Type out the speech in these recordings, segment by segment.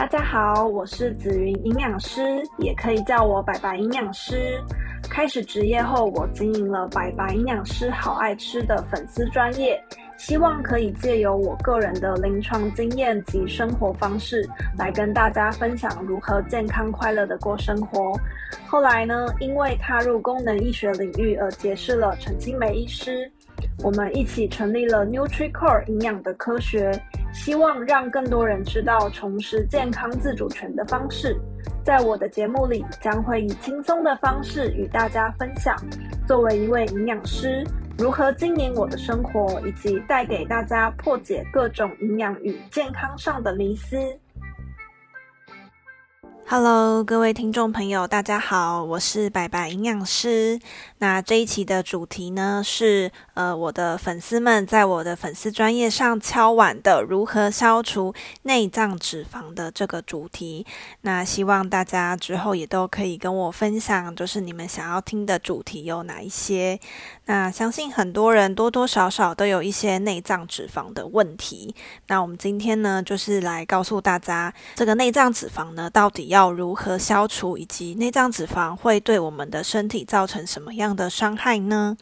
大家好，我是紫云营养师，也可以叫我白白营养师。开始职业后，我经营了白白营养师好爱吃的粉丝专业，希望可以借由我个人的临床经验及生活方式，来跟大家分享如何健康快乐的过生活。后来呢，因为踏入功能医学领域而结识了陈清梅医师，我们一起成立了 NutriCore 营养的科学。希望让更多人知道重拾健康自主权的方式。在我的节目里，将会以轻松的方式与大家分享，作为一位营养师，如何经营我的生活，以及带给大家破解各种营养与健康上的迷思。Hello，各位听众朋友，大家好，我是白白营养师。那这一期的主题呢是呃，我的粉丝们在我的粉丝专业上敲碗的如何消除内脏脂肪的这个主题。那希望大家之后也都可以跟我分享，就是你们想要听的主题有哪一些。那相信很多人多多少少都有一些内脏脂肪的问题。那我们今天呢，就是来告诉大家，这个内脏脂肪呢，到底要如何消除，以及内脏脂肪会对我们的身体造成什么样的伤害呢？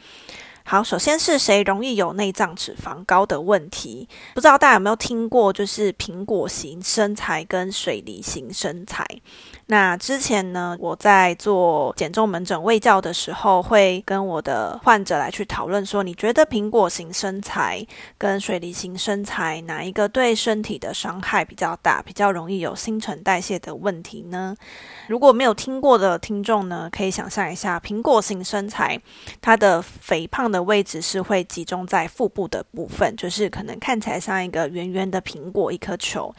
好，首先是谁容易有内脏脂肪高的问题？不知道大家有没有听过，就是苹果型身材跟水梨型身材。那之前呢，我在做减重门诊卫教的时候，会跟我的患者来去讨论说，你觉得苹果型身材跟水梨型身材哪一个对身体的伤害比较大，比较容易有新陈代谢的问题呢？如果没有听过的听众呢，可以想象一下，苹果型身材，它的肥胖的位置是会集中在腹部的部分，就是可能看起来像一个圆圆的苹果，一颗球。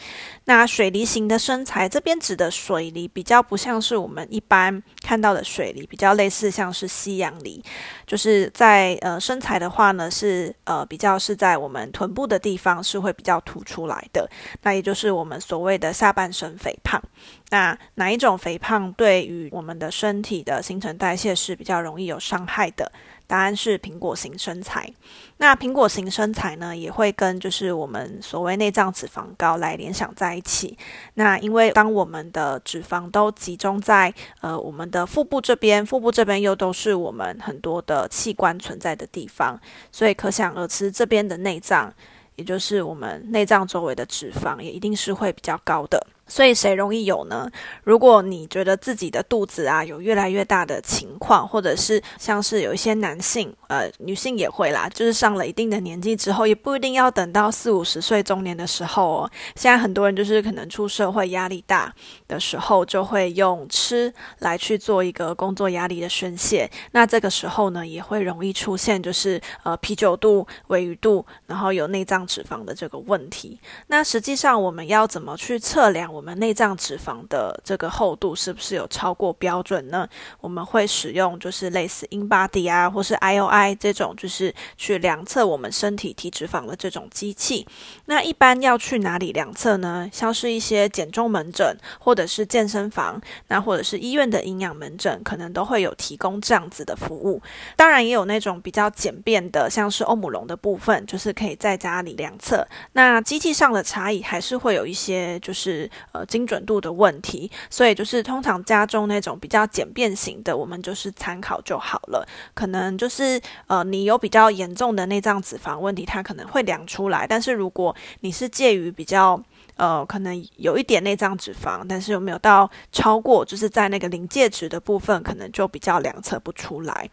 那水梨型的身材，这边指的水梨。比较不像是我们一般看到的水梨，比较类似像是西洋梨，就是在呃身材的话呢，是呃比较是在我们臀部的地方是会比较凸出来的，那也就是我们所谓的下半身肥胖。那哪一种肥胖对于我们的身体的新陈代谢是比较容易有伤害的？答案是苹果型身材。那苹果型身材呢，也会跟就是我们所谓内脏脂肪高来联想在一起。那因为当我们的脂肪都集中在呃我们的腹部这边，腹部这边又都是我们很多的器官存在的地方，所以可想而知，这边的内脏，也就是我们内脏周围的脂肪，也一定是会比较高的。所以谁容易有呢？如果你觉得自己的肚子啊有越来越大的情况，或者是像是有一些男性，呃，女性也会啦，就是上了一定的年纪之后，也不一定要等到四五十岁中年的时候哦。现在很多人就是可能出社会压力大的时候，就会用吃来去做一个工作压力的宣泄。那这个时候呢，也会容易出现就是呃啤酒肚、鮪鱼肚，然后有内脏脂肪的这个问题。那实际上我们要怎么去测量？我们内脏脂肪的这个厚度是不是有超过标准呢？我们会使用就是类似 InBody 啊，或是 IOI 这种，就是去量测我们身体体脂肪的这种机器。那一般要去哪里量测呢？像是一些减重门诊，或者是健身房，那或者是医院的营养门诊，可能都会有提供这样子的服务。当然也有那种比较简便的，像是欧姆龙的部分，就是可以在家里量测。那机器上的差异还是会有一些，就是。呃，精准度的问题，所以就是通常家中那种比较简便型的，我们就是参考就好了。可能就是呃，你有比较严重的内脏脂肪问题，它可能会量出来。但是如果你是介于比较呃，可能有一点内脏脂肪，但是有没有到超过，就是在那个临界值的部分，可能就比较量测不出来。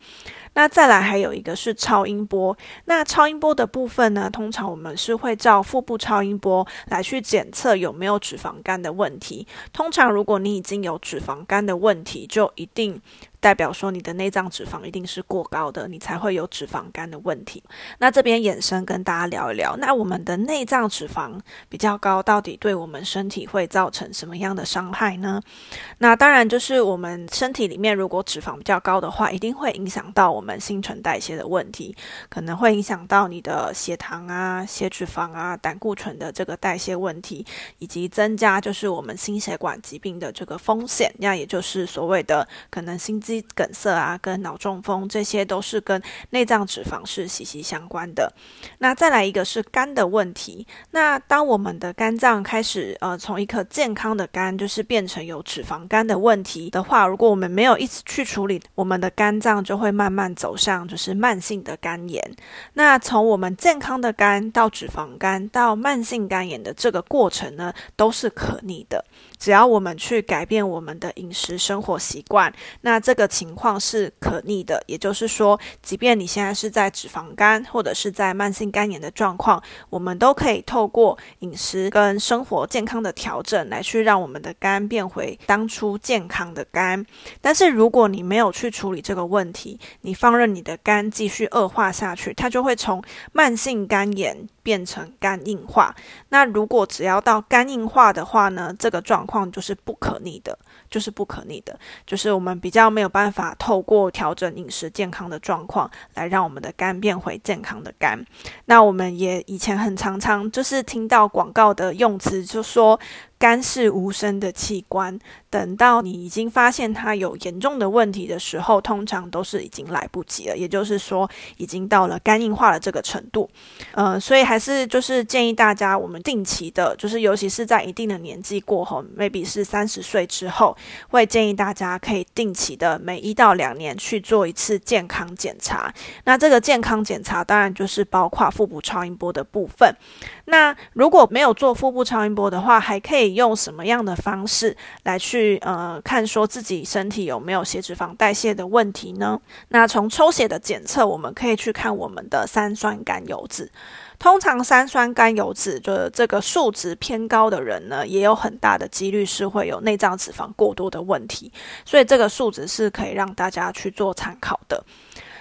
那再来还有一个是超音波，那超音波的部分呢，通常我们是会照腹部超音波来去检测有没有脂肪肝的问题。通常如果你已经有脂肪肝的问题，就一定。代表说你的内脏脂肪一定是过高的，你才会有脂肪肝的问题。那这边衍生跟大家聊一聊，那我们的内脏脂肪比较高，到底对我们身体会造成什么样的伤害呢？那当然就是我们身体里面如果脂肪比较高的话，一定会影响到我们新陈代谢的问题，可能会影响到你的血糖啊、血脂肪啊、胆固醇的这个代谢问题，以及增加就是我们心血管疾病的这个风险，那也就是所谓的可能心肌梗塞啊，跟脑中风，这些都是跟内脏脂肪是息息相关的。那再来一个是肝的问题。那当我们的肝脏开始呃从一颗健康的肝，就是变成有脂肪肝的问题的话，如果我们没有一直去处理，我们的肝脏就会慢慢走上就是慢性的肝炎。那从我们健康的肝到脂肪肝到慢性肝炎的这个过程呢，都是可逆的。只要我们去改变我们的饮食生活习惯，那这个情况是可逆的。也就是说，即便你现在是在脂肪肝或者是在慢性肝炎的状况，我们都可以透过饮食跟生活健康的调整，来去让我们的肝变回当初健康的肝。但是如果你没有去处理这个问题，你放任你的肝继续恶化下去，它就会从慢性肝炎变成肝硬化。那如果只要到肝硬化的话呢，这个状况就是不可逆的，就是不可逆的，就是我们比较没有办法透过调整饮食健康的状况来让我们的肝变回健康的肝。那我们也以前很常常就是听到广告的用词，就说。肝是无声的器官，等到你已经发现它有严重的问题的时候，通常都是已经来不及了。也就是说，已经到了肝硬化的这个程度。呃，所以还是就是建议大家，我们定期的，就是尤其是在一定的年纪过后，maybe 是三十岁之后，会建议大家可以定期的每一到两年去做一次健康检查。那这个健康检查当然就是包括腹部超音波的部分。那如果没有做腹部超音波的话，还可以用什么样的方式来去呃看说自己身体有没有血脂肪代谢的问题呢？那从抽血的检测，我们可以去看我们的三酸甘油脂。通常三酸甘油脂的这个数值偏高的人呢，也有很大的几率是会有内脏脂肪过多的问题，所以这个数值是可以让大家去做参考的。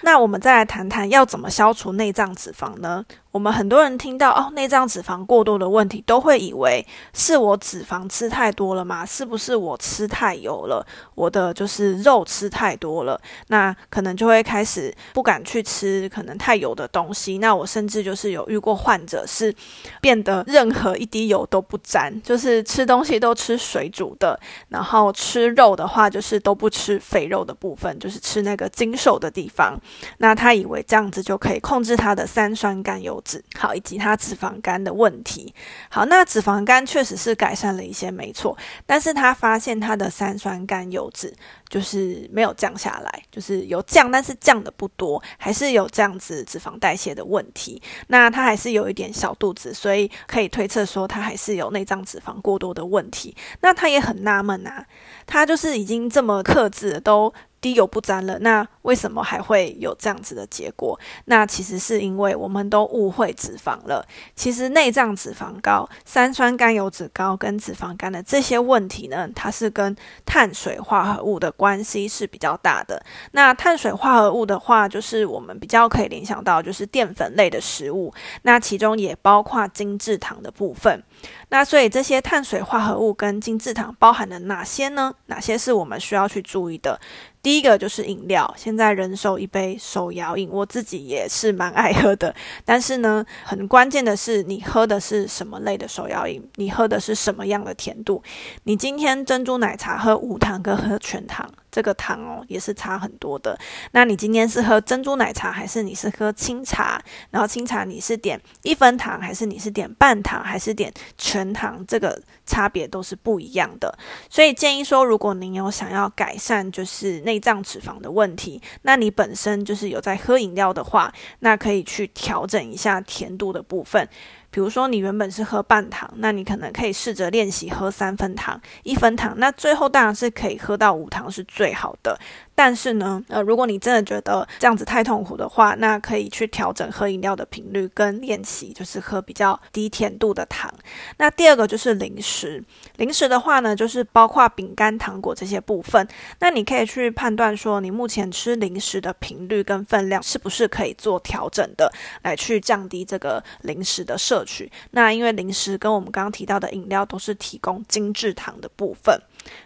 那我们再来谈谈要怎么消除内脏脂肪呢？我们很多人听到哦，内脏脂肪过多的问题，都会以为是我脂肪吃太多了吗？是不是我吃太油了？我的就是肉吃太多了，那可能就会开始不敢去吃可能太油的东西。那我甚至就是有遇过患者是变得任何一滴油都不沾，就是吃东西都吃水煮的，然后吃肉的话就是都不吃肥肉的部分，就是吃那个精瘦的地方。那他以为这样子就可以控制他的三酸甘油。脂好，以及它脂肪肝的问题。好，那脂肪肝确实是改善了一些，没错。但是他发现他的三酸甘油脂就是没有降下来，就是有降，但是降的不多，还是有这样子脂肪代谢的问题。那他还是有一点小肚子，所以可以推测说他还是有内脏脂肪过多的问题。那他也很纳闷啊，他就是已经这么克制都。滴油不沾了，那为什么还会有这样子的结果？那其实是因为我们都误会脂肪了。其实内脏脂肪高、三酸甘油酯高跟脂肪肝的这些问题呢，它是跟碳水化合物的关系是比较大的。那碳水化合物的话，就是我们比较可以联想到就是淀粉类的食物，那其中也包括精制糖的部分。那所以这些碳水化合物跟精制糖包含了哪些呢？哪些是我们需要去注意的？第一个就是饮料，现在人手一杯手摇饮，我自己也是蛮爱喝的。但是呢，很关键的是你喝的是什么类的手摇饮，你喝的是什么样的甜度？你今天珍珠奶茶喝无糖跟喝全糖。这个糖哦也是差很多的。那你今天是喝珍珠奶茶，还是你是喝清茶？然后清茶你是点一分糖，还是你是点半糖，还是点全糖？这个差别都是不一样的。所以建议说，如果您有想要改善就是内脏脂肪的问题，那你本身就是有在喝饮料的话，那可以去调整一下甜度的部分。比如说，你原本是喝半糖，那你可能可以试着练习喝三分糖、一分糖，那最后当然是可以喝到无糖是最好的。但是呢，呃，如果你真的觉得这样子太痛苦的话，那可以去调整喝饮料的频率跟练习，就是喝比较低甜度的糖。那第二个就是零食，零食的话呢，就是包括饼干、糖果这些部分。那你可以去判断说，你目前吃零食的频率跟分量是不是可以做调整的，来去降低这个零食的摄取。那因为零食跟我们刚刚提到的饮料都是提供精制糖的部分。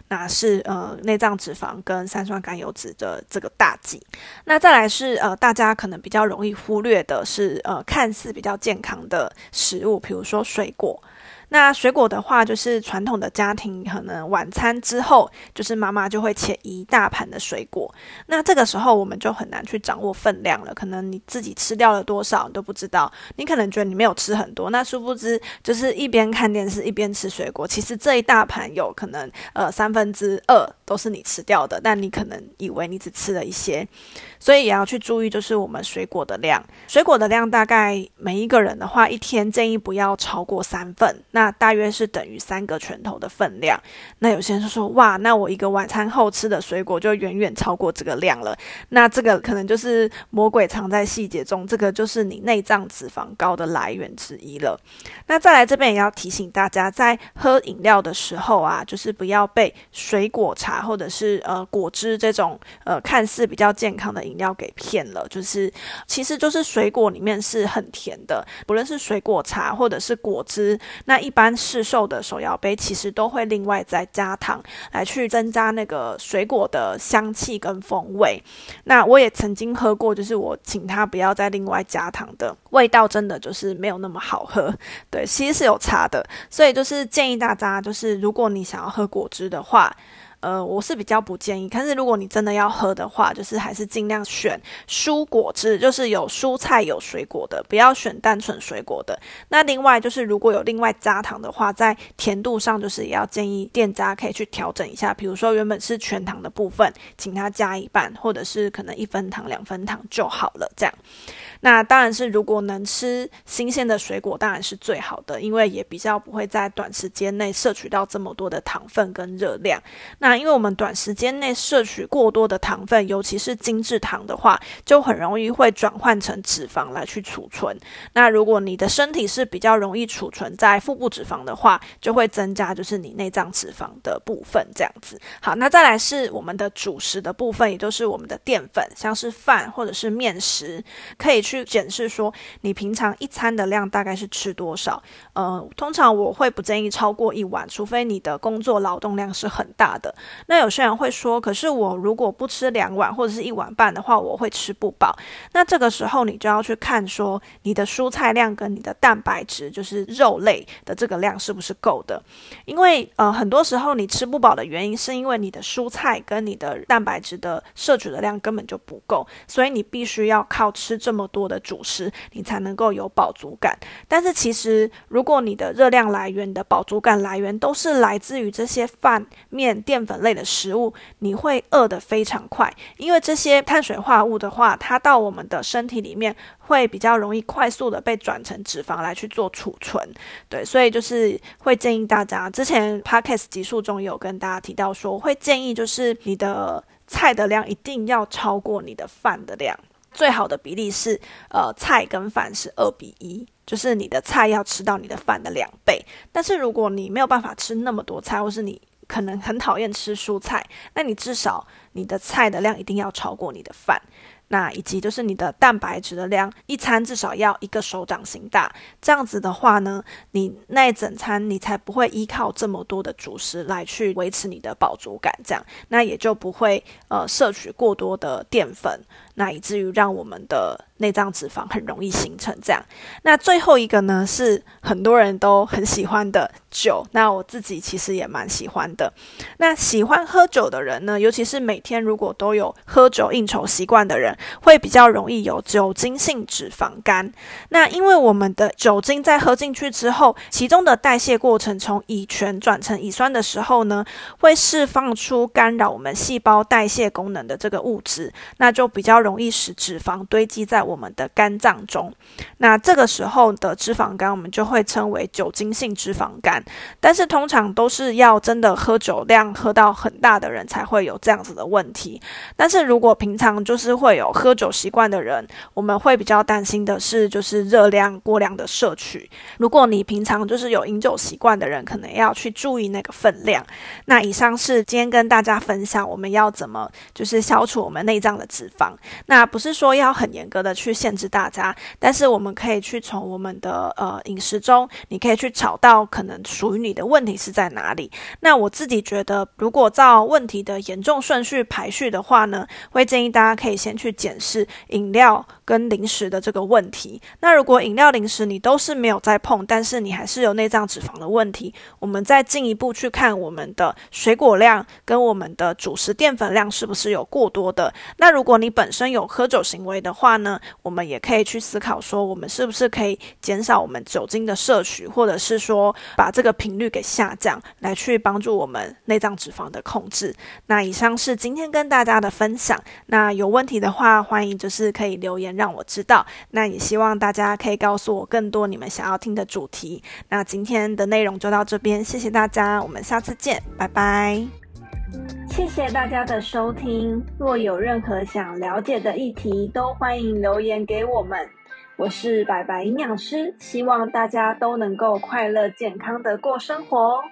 那是呃内脏脂肪跟三酸甘油脂的这个大忌。那再来是呃大家可能比较容易忽略的是呃看似比较健康的食物，比如说水果。那水果的话，就是传统的家庭可能晚餐之后，就是妈妈就会切一大盘的水果。那这个时候我们就很难去掌握分量了，可能你自己吃掉了多少你都不知道。你可能觉得你没有吃很多，那殊不知就是一边看电视一边吃水果，其实这一大盘有可能呃三分之二都是你吃掉的，但你可能以为你只吃了一些，所以也要去注意，就是我们水果的量。水果的量大概每一个人的话，一天建议不要超过三份，那大约是等于三个拳头的分量。那有些人就说，哇，那我一个晚餐后吃的水果就远远超过这个量了。那这个可能就是魔鬼藏在细节中，这个就是你内脏脂肪高的来源之一了。那再来这边也要提醒大家，在喝饮料的时候啊，就是不要被水果茶或者是呃果汁这种呃看似比较健康的饮料给骗了。就是其实就是水果里面是很甜的，不论是水果茶或者是果汁，那一般市售的手摇杯其实都会另外再加糖来去增加那个水果的香气跟风味。那我也曾经喝过，就是我请他不要再另外加糖的，味道真的就是没有那么好喝。对，其实是有差的，所以就是建议大家，就是如果你想要喝果汁的话。呃，我是比较不建议，但是如果你真的要喝的话，就是还是尽量选蔬果汁，就是有蔬菜有水果的，不要选单纯水果的。那另外就是如果有另外加糖的话，在甜度上就是也要建议店家可以去调整一下，比如说原本是全糖的部分，请他加一半，或者是可能一分糖、两分糖就好了，这样。那当然是，如果能吃新鲜的水果，当然是最好的，因为也比较不会在短时间内摄取到这么多的糖分跟热量。那因为我们短时间内摄取过多的糖分，尤其是精制糖的话，就很容易会转换成脂肪来去储存。那如果你的身体是比较容易储存在腹部脂肪的话，就会增加就是你内脏脂肪的部分这样子。好，那再来是我们的主食的部分，也就是我们的淀粉，像是饭或者是面食，可以去。去检视说，你平常一餐的量大概是吃多少？呃，通常我会不建议超过一碗，除非你的工作劳动量是很大的。那有些人会说，可是我如果不吃两碗或者是一碗半的话，我会吃不饱。那这个时候你就要去看说，你的蔬菜量跟你的蛋白质，就是肉类的这个量是不是够的？因为呃，很多时候你吃不饱的原因，是因为你的蔬菜跟你的蛋白质的摄取的量根本就不够，所以你必须要靠吃这么多。的主食，你才能够有饱足感。但是其实，如果你的热量来源、你的饱足感来源都是来自于这些饭、面、淀粉类的食物，你会饿得非常快。因为这些碳水化合物的话，它到我们的身体里面会比较容易快速的被转成脂肪来去做储存。对，所以就是会建议大家，之前 Podcast 集数中有跟大家提到说，会建议就是你的菜的量一定要超过你的饭的量。最好的比例是，呃，菜跟饭是二比一，就是你的菜要吃到你的饭的两倍。但是如果你没有办法吃那么多菜，或是你可能很讨厌吃蔬菜，那你至少你的菜的量一定要超过你的饭。那以及就是你的蛋白质的量，一餐至少要一个手掌心大，这样子的话呢，你那一整餐你才不会依靠这么多的主食来去维持你的饱足感，这样，那也就不会呃摄取过多的淀粉，那以至于让我们的内脏脂肪很容易形成这样。那最后一个呢，是很多人都很喜欢的酒，那我自己其实也蛮喜欢的。那喜欢喝酒的人呢，尤其是每天如果都有喝酒应酬习惯的人。会比较容易有酒精性脂肪肝。那因为我们的酒精在喝进去之后，其中的代谢过程从乙醛转成乙酸的时候呢，会释放出干扰我们细胞代谢功能的这个物质，那就比较容易使脂肪堆积在我们的肝脏中。那这个时候的脂肪肝，我们就会称为酒精性脂肪肝。但是通常都是要真的喝酒量喝到很大的人才会有这样子的问题。但是如果平常就是会有喝酒习惯的人，我们会比较担心的是，就是热量过量的摄取。如果你平常就是有饮酒习惯的人，可能要去注意那个分量。那以上是今天跟大家分享，我们要怎么就是消除我们内脏的脂肪。那不是说要很严格的去限制大家，但是我们可以去从我们的呃饮食中，你可以去找到可能属于你的问题是在哪里。那我自己觉得，如果照问题的严重顺序排序的话呢，会建议大家可以先去检视饮料跟零食的这个问题。那如果饮料、零食你都是没有在碰，但是你还是有内脏脂肪的问题，我们再进一步去看我们的水果量跟我们的主食淀粉量是不是有过多的。那如果你本身有喝酒行为的话呢，我们也可以去思考说，我们是不是可以减少我们酒精的摄取，或者是说把这个频率给下降，来去帮助我们内脏脂肪的控制。那以上是今天跟大家的分享。那有问题的话，欢迎就是可以留言让我知道。那也希望大家可以告诉我更多你们想要听的主题。那今天的内容就到这边，谢谢大家，我们下次见，拜拜。谢谢大家的收听。若有任何想了解的议题，都欢迎留言给我们。我是白白营养师，希望大家都能够快乐健康的过生活哦。